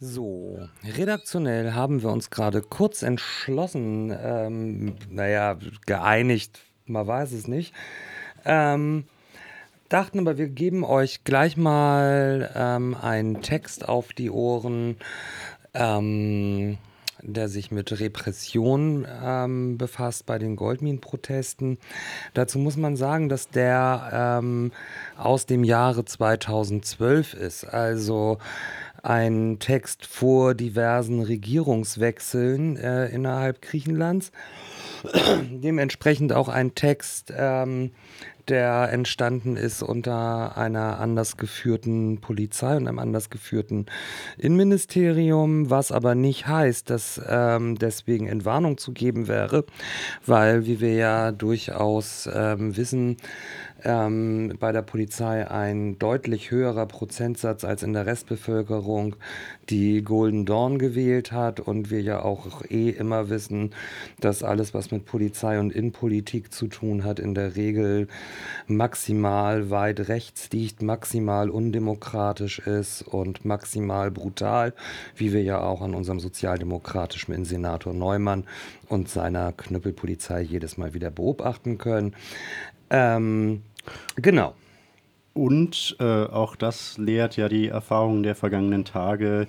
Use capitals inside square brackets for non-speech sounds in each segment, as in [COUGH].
So, redaktionell haben wir uns gerade kurz entschlossen, ähm, naja, geeinigt, man weiß es nicht. Ähm, dachten aber, wir geben euch gleich mal ähm, einen Text auf die Ohren, ähm, der sich mit Repression ähm, befasst bei den Goldminenprotesten. Dazu muss man sagen, dass der ähm, aus dem Jahre 2012 ist. Also ein Text vor diversen Regierungswechseln äh, innerhalb Griechenlands. [CLEARS THROAT] Dementsprechend auch ein Text, ähm, der entstanden ist unter einer anders geführten Polizei und einem anders geführten Innenministerium, was aber nicht heißt, dass ähm, deswegen Entwarnung zu geben wäre, weil, wie wir ja durchaus ähm, wissen, ähm, bei der Polizei ein deutlich höherer Prozentsatz als in der Restbevölkerung die Golden Dawn gewählt hat und wir ja auch eh immer wissen, dass alles, was mit Polizei und Innenpolitik zu tun hat, in der Regel maximal weit rechts liegt, maximal undemokratisch ist und maximal brutal, wie wir ja auch an unserem sozialdemokratischen Innensenator Neumann und seiner Knüppelpolizei jedes Mal wieder beobachten können. Ähm, genau. Und äh, auch das lehrt ja die Erfahrungen der vergangenen Tage.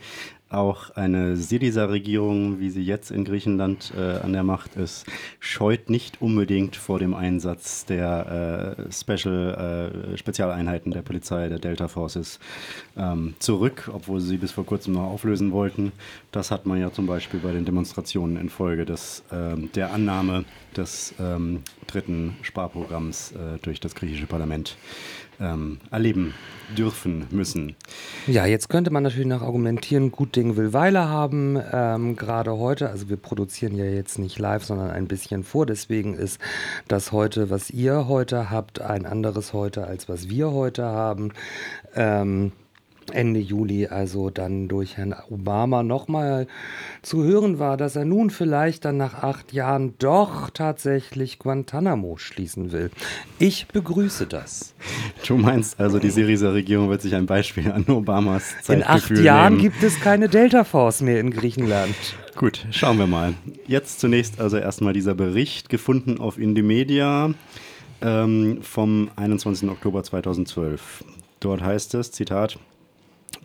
Auch eine Syriza-Regierung, wie sie jetzt in Griechenland äh, an der Macht ist, scheut nicht unbedingt vor dem Einsatz der äh, Special, äh, Spezialeinheiten der Polizei, der Delta Forces, ähm, zurück, obwohl sie bis vor kurzem noch auflösen wollten. Das hat man ja zum Beispiel bei den Demonstrationen infolge des, ähm, der Annahme des ähm, dritten Sparprogramms äh, durch das griechische Parlament ähm, erleben dürfen müssen. Ja, jetzt könnte man natürlich noch argumentieren, gut Ding will Weile haben. Ähm, Gerade heute, also wir produzieren ja jetzt nicht live, sondern ein bisschen vor. Deswegen ist das heute, was ihr heute habt, ein anderes heute, als was wir heute haben. Ähm, Ende Juli also dann durch Herrn Obama nochmal zu hören war, dass er nun vielleicht dann nach acht Jahren doch tatsächlich Guantanamo schließen will. Ich begrüße das. Du meinst also, die Syriza-Regierung wird sich ein Beispiel an Obamas Zeit In acht Jahren nehmen. gibt es keine Delta Force mehr in Griechenland. Gut, schauen wir mal. Jetzt zunächst also erstmal dieser Bericht, gefunden auf Indymedia ähm, vom 21. Oktober 2012. Dort heißt es, Zitat,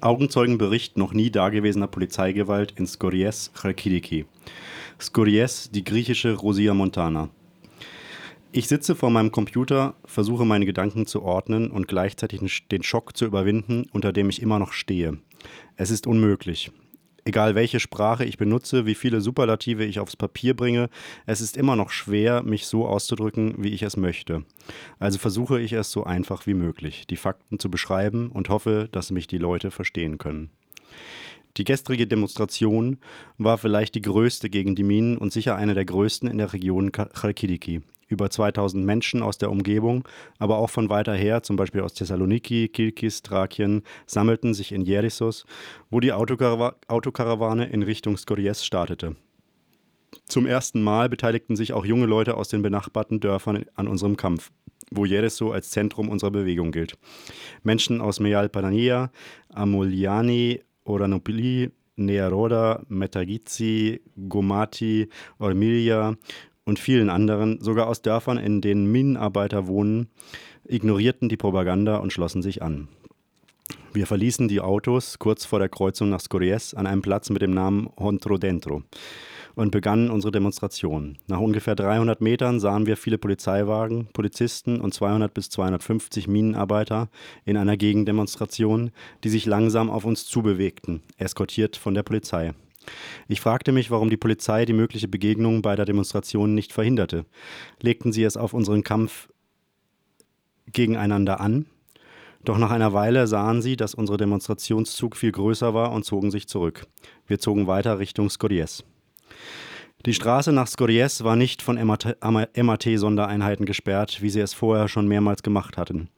Augenzeugenbericht noch nie dagewesener Polizeigewalt in Skories, Chalkidiki. Skories, die griechische Rosia Montana. Ich sitze vor meinem Computer, versuche meine Gedanken zu ordnen und gleichzeitig den Schock zu überwinden, unter dem ich immer noch stehe. Es ist unmöglich. Egal welche Sprache ich benutze, wie viele Superlative ich aufs Papier bringe, es ist immer noch schwer, mich so auszudrücken, wie ich es möchte. Also versuche ich es so einfach wie möglich, die Fakten zu beschreiben und hoffe, dass mich die Leute verstehen können. Die gestrige Demonstration war vielleicht die größte gegen die Minen und sicher eine der größten in der Region Chalkidiki über 2000 Menschen aus der Umgebung, aber auch von weiter her, zum Beispiel aus Thessaloniki, Kilkis, Thrakien, sammelten sich in Jerissos, wo die Autokarawa Autokarawane in Richtung Skories startete. Zum ersten Mal beteiligten sich auch junge Leute aus den benachbarten Dörfern an unserem Kampf, wo Jerisso als Zentrum unserer Bewegung gilt. Menschen aus Meal Padania, Amuliani, Oranopoli, Nearoda, Metagizi, Gomati, Ormilia und vielen anderen, sogar aus Dörfern, in denen Minenarbeiter wohnen, ignorierten die Propaganda und schlossen sich an. Wir verließen die Autos kurz vor der Kreuzung nach Skories an einem Platz mit dem Namen Hontro Dentro und begannen unsere Demonstration. Nach ungefähr 300 Metern sahen wir viele Polizeiwagen, Polizisten und 200 bis 250 Minenarbeiter in einer Gegendemonstration, die sich langsam auf uns zubewegten, eskortiert von der Polizei. Ich fragte mich, warum die Polizei die mögliche Begegnung bei der Demonstration nicht verhinderte. Legten sie es auf unseren Kampf gegeneinander an? Doch nach einer Weile sahen sie, dass unser Demonstrationszug viel größer war und zogen sich zurück. Wir zogen weiter Richtung Skories. Die Straße nach Skories war nicht von MAT-Sondereinheiten gesperrt, wie sie es vorher schon mehrmals gemacht hatten.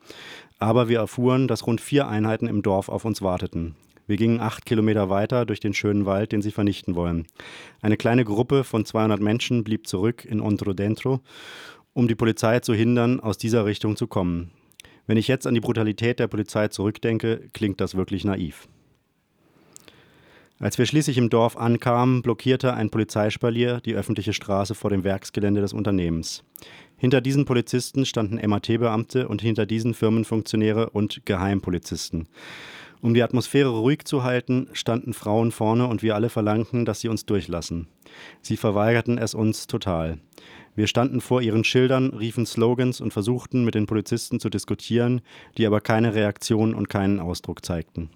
Aber wir erfuhren, dass rund vier Einheiten im Dorf auf uns warteten. Wir gingen acht Kilometer weiter durch den schönen Wald, den sie vernichten wollen. Eine kleine Gruppe von 200 Menschen blieb zurück in Ontro Dentro, um die Polizei zu hindern, aus dieser Richtung zu kommen. Wenn ich jetzt an die Brutalität der Polizei zurückdenke, klingt das wirklich naiv. Als wir schließlich im Dorf ankamen, blockierte ein Polizeispalier die öffentliche Straße vor dem Werksgelände des Unternehmens. Hinter diesen Polizisten standen MAT-Beamte und hinter diesen Firmenfunktionäre und Geheimpolizisten. Um die Atmosphäre ruhig zu halten, standen Frauen vorne und wir alle verlangten, dass sie uns durchlassen. Sie verweigerten es uns total. Wir standen vor ihren Schildern, riefen Slogans und versuchten mit den Polizisten zu diskutieren, die aber keine Reaktion und keinen Ausdruck zeigten.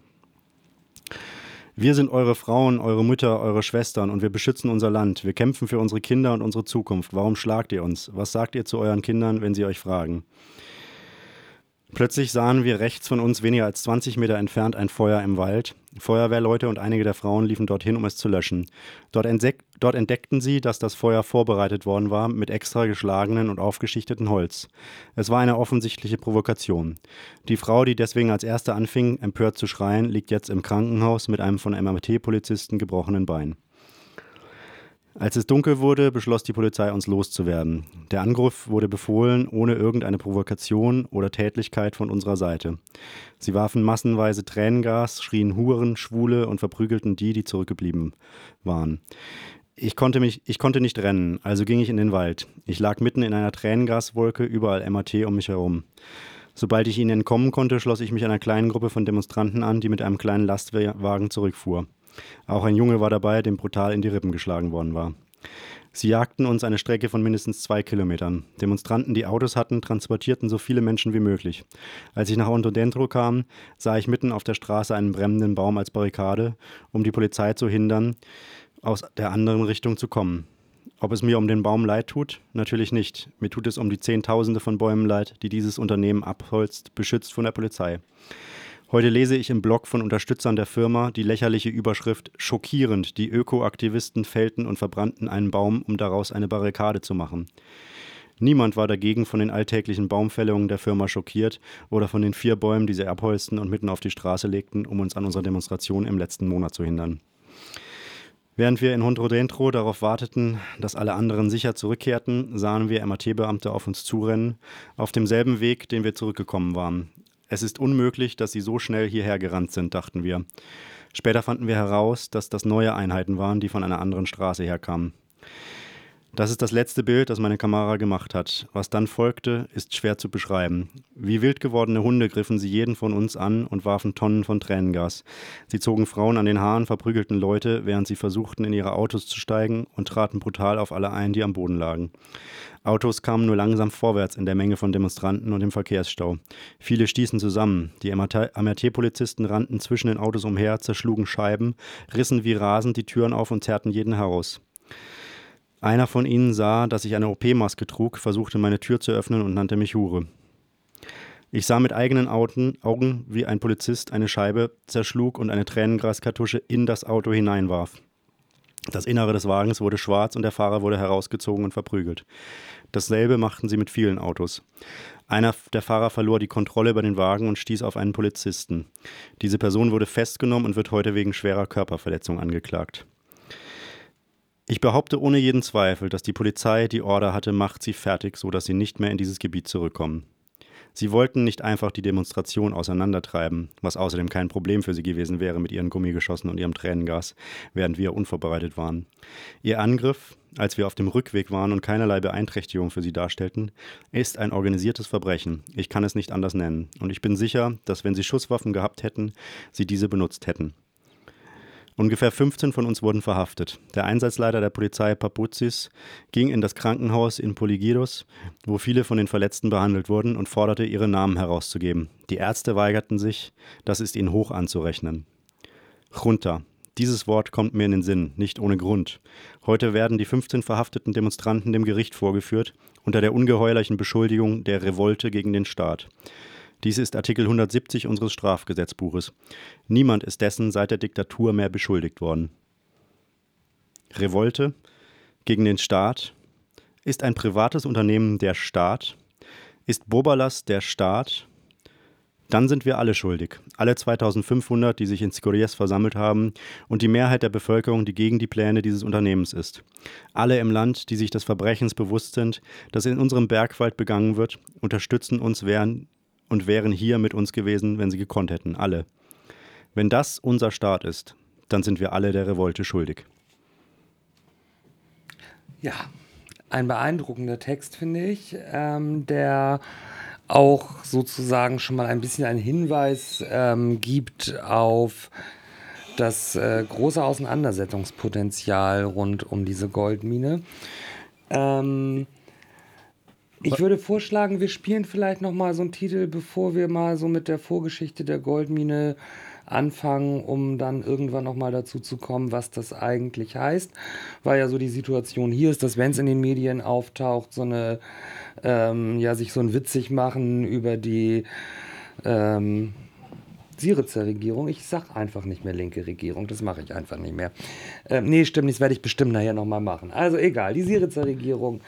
Wir sind eure Frauen, eure Mütter, eure Schwestern und wir beschützen unser Land. Wir kämpfen für unsere Kinder und unsere Zukunft. Warum schlagt ihr uns? Was sagt ihr zu euren Kindern, wenn sie euch fragen? Plötzlich sahen wir rechts von uns, weniger als 20 Meter entfernt, ein Feuer im Wald. Feuerwehrleute und einige der Frauen liefen dorthin, um es zu löschen. Dort, dort, entdeckten sie, dass das Feuer vorbereitet worden war mit extra geschlagenen und aufgeschichteten Holz. Es war eine offensichtliche Provokation. Die Frau, die deswegen als erste anfing, empört zu schreien, liegt jetzt im Krankenhaus mit einem von MRT-Polizisten gebrochenen Bein. Als es dunkel wurde, beschloss die Polizei, uns loszuwerden. Der Angriff wurde befohlen, ohne irgendeine Provokation oder Tätlichkeit von unserer Seite. Sie warfen massenweise Tränengas, schrien Huren, Schwule und verprügelten die, die zurückgeblieben waren. Ich konnte, mich, ich konnte nicht rennen, also ging ich in den Wald. Ich lag mitten in einer Tränengaswolke, überall MAT um mich herum. Sobald ich ihnen entkommen konnte, schloss ich mich einer kleinen Gruppe von Demonstranten an, die mit einem kleinen Lastwagen zurückfuhr. Auch ein Junge war dabei, dem brutal in die Rippen geschlagen worden war. Sie jagten uns eine Strecke von mindestens zwei Kilometern. Demonstranten, die Autos hatten, transportierten so viele Menschen wie möglich. Als ich nach Ontodentro kam, sah ich mitten auf der Straße einen brennenden Baum als Barrikade, um die Polizei zu hindern, aus der anderen Richtung zu kommen. Ob es mir um den Baum leid tut? Natürlich nicht. Mir tut es um die Zehntausende von Bäumen leid, die dieses Unternehmen abholzt, beschützt von der Polizei. Heute lese ich im Blog von Unterstützern der Firma die lächerliche Überschrift Schockierend, die Ökoaktivisten fällten und verbrannten einen Baum, um daraus eine Barrikade zu machen. Niemand war dagegen von den alltäglichen Baumfällungen der Firma schockiert oder von den vier Bäumen, die sie abholzten und mitten auf die Straße legten, um uns an unserer Demonstration im letzten Monat zu hindern. Während wir in Hondrodentro darauf warteten, dass alle anderen sicher zurückkehrten, sahen wir MAT-Beamte auf uns zurennen, auf demselben Weg, den wir zurückgekommen waren. Es ist unmöglich, dass sie so schnell hierher gerannt sind, dachten wir. Später fanden wir heraus, dass das neue Einheiten waren, die von einer anderen Straße herkamen. Das ist das letzte Bild, das meine Kamera gemacht hat. Was dann folgte, ist schwer zu beschreiben. Wie wild gewordene Hunde griffen sie jeden von uns an und warfen Tonnen von Tränengas. Sie zogen Frauen an den Haaren, verprügelten Leute, während sie versuchten, in ihre Autos zu steigen und traten brutal auf alle ein, die am Boden lagen. Autos kamen nur langsam vorwärts in der Menge von Demonstranten und im Verkehrsstau. Viele stießen zusammen. Die MRT-Polizisten rannten zwischen den Autos umher, zerschlugen Scheiben, rissen wie rasend die Türen auf und zerrten jeden heraus. Einer von ihnen sah, dass ich eine OP-Maske trug, versuchte meine Tür zu öffnen und nannte mich Hure. Ich sah mit eigenen Augen, wie ein Polizist eine Scheibe zerschlug und eine Tränengraskartusche in das Auto hineinwarf. Das Innere des Wagens wurde schwarz und der Fahrer wurde herausgezogen und verprügelt. Dasselbe machten sie mit vielen Autos. Einer der Fahrer verlor die Kontrolle über den Wagen und stieß auf einen Polizisten. Diese Person wurde festgenommen und wird heute wegen schwerer Körperverletzung angeklagt. Ich behaupte ohne jeden Zweifel, dass die Polizei die Order hatte, macht sie fertig, so dass sie nicht mehr in dieses Gebiet zurückkommen. Sie wollten nicht einfach die Demonstration auseinandertreiben, was außerdem kein Problem für sie gewesen wäre mit ihren Gummigeschossen und ihrem Tränengas, während wir unvorbereitet waren. Ihr Angriff, als wir auf dem Rückweg waren und keinerlei Beeinträchtigung für sie darstellten, ist ein organisiertes Verbrechen. Ich kann es nicht anders nennen. Und ich bin sicher, dass wenn sie Schusswaffen gehabt hätten, sie diese benutzt hätten. Ungefähr 15 von uns wurden verhaftet. Der Einsatzleiter der Polizei Papuzis ging in das Krankenhaus in Polygiros, wo viele von den Verletzten behandelt wurden, und forderte, ihre Namen herauszugeben. Die Ärzte weigerten sich, das ist ihnen hoch anzurechnen. Junta. Dieses Wort kommt mir in den Sinn, nicht ohne Grund. Heute werden die 15 verhafteten Demonstranten dem Gericht vorgeführt, unter der ungeheuerlichen Beschuldigung der Revolte gegen den Staat. Dies ist Artikel 170 unseres Strafgesetzbuches. Niemand ist dessen seit der Diktatur mehr beschuldigt worden. Revolte gegen den Staat ist ein privates Unternehmen der Staat, ist Bobalas der Staat, dann sind wir alle schuldig. Alle 2500, die sich in Skoriez versammelt haben und die Mehrheit der Bevölkerung, die gegen die Pläne dieses Unternehmens ist. Alle im Land, die sich des Verbrechens bewusst sind, das in unserem Bergwald begangen wird, unterstützen uns während und wären hier mit uns gewesen, wenn sie gekonnt hätten, alle. Wenn das unser Staat ist, dann sind wir alle der Revolte schuldig. Ja, ein beeindruckender Text, finde ich, ähm, der auch sozusagen schon mal ein bisschen einen Hinweis ähm, gibt auf das äh, große Auseinandersetzungspotenzial rund um diese Goldmine. Ähm, ich würde vorschlagen, wir spielen vielleicht noch mal so einen Titel, bevor wir mal so mit der Vorgeschichte der Goldmine anfangen, um dann irgendwann noch mal dazu zu kommen, was das eigentlich heißt. Weil ja so die Situation hier ist, dass wenn es in den Medien auftaucht, so eine, ähm, ja, sich so ein witzig machen über die, ähm, Syrizer Regierung. Ich sag einfach nicht mehr linke Regierung, das mache ich einfach nicht mehr. Ähm, nee, stimmt, das werde ich bestimmt nachher nochmal machen. Also egal, die Syrizer Regierung,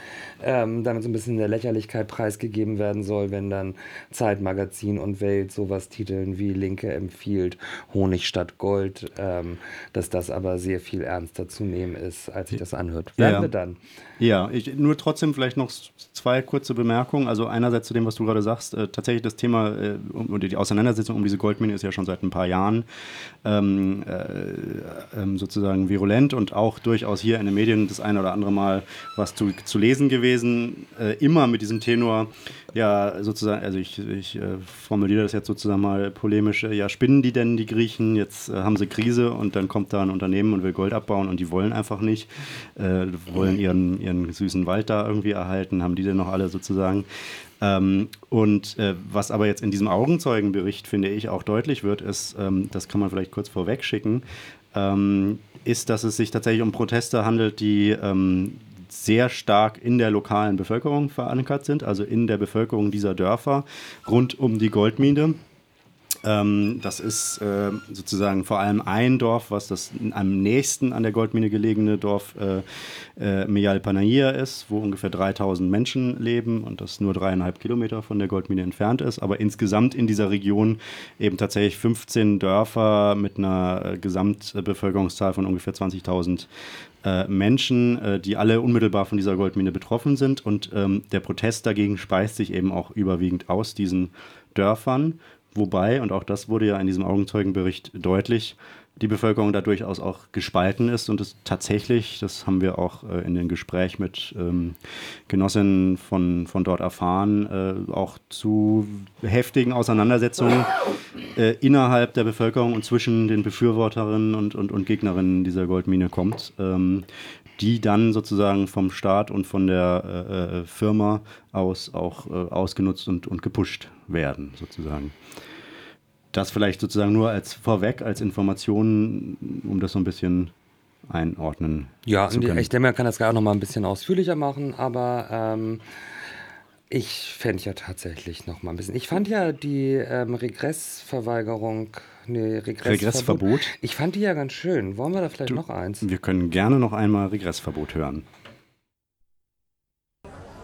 ähm, damit so ein bisschen der Lächerlichkeit preisgegeben werden soll, wenn dann Zeitmagazin und Welt sowas titeln wie Linke empfiehlt Honig statt Gold, ähm, dass das aber sehr viel ernster zu nehmen ist, als sich das anhört. Werden ja. wir dann. Ja, ich, nur trotzdem vielleicht noch zwei kurze Bemerkungen. Also einerseits zu dem, was du gerade sagst, äh, tatsächlich das Thema äh, um, die Auseinandersetzung um diese Goldmine ist ja schon seit ein paar Jahren ähm, äh, ähm, sozusagen virulent und auch durchaus hier in den Medien das eine oder andere Mal was zu, zu lesen gewesen. Äh, immer mit diesem Tenor, ja, sozusagen, also ich, ich äh, formuliere das jetzt sozusagen mal polemisch, äh, ja, spinnen die denn die Griechen? Jetzt haben sie Krise und dann kommt da ein Unternehmen und will Gold abbauen und die wollen einfach nicht, wollen ihren, ihren süßen Wald da irgendwie erhalten, haben die denn noch alle sozusagen. Ähm, und äh, was aber jetzt in diesem Augenzeugenbericht, finde ich, auch deutlich wird, ist, ähm, das kann man vielleicht kurz vorweg schicken, ähm, ist, dass es sich tatsächlich um Proteste handelt, die ähm, sehr stark in der lokalen Bevölkerung verankert sind, also in der Bevölkerung dieser Dörfer rund um die Goldmine. Ähm, das ist äh, sozusagen vor allem ein Dorf, was das am nächsten an der Goldmine gelegene Dorf äh, äh, Meyal Panayir ist, wo ungefähr 3000 Menschen leben und das nur dreieinhalb Kilometer von der Goldmine entfernt ist. Aber insgesamt in dieser Region eben tatsächlich 15 Dörfer mit einer äh, Gesamtbevölkerungszahl von ungefähr 20.000 äh, Menschen, äh, die alle unmittelbar von dieser Goldmine betroffen sind. Und ähm, der Protest dagegen speist sich eben auch überwiegend aus diesen Dörfern. Wobei, und auch das wurde ja in diesem Augenzeugenbericht deutlich, die Bevölkerung da durchaus auch gespalten ist und es tatsächlich, das haben wir auch äh, in dem Gespräch mit ähm, Genossinnen von, von dort erfahren, äh, auch zu heftigen Auseinandersetzungen äh, innerhalb der Bevölkerung und zwischen den Befürworterinnen und, und, und Gegnerinnen dieser Goldmine kommt, ähm, die dann sozusagen vom Staat und von der äh, äh, Firma aus auch äh, ausgenutzt und, und gepusht werden, sozusagen. Das vielleicht sozusagen nur als vorweg, als Information, um das so ein bisschen einordnen ja, zu können. Ja, ich denke, man kann das gar noch mal ein bisschen ausführlicher machen, aber ähm, ich fände ja tatsächlich noch mal ein bisschen. Ich fand ja die ähm, Regressverweigerung, nee, Regressverbot. Regressverbot. Ich fand die ja ganz schön. Wollen wir da vielleicht du, noch eins? Wir können gerne noch einmal Regressverbot hören.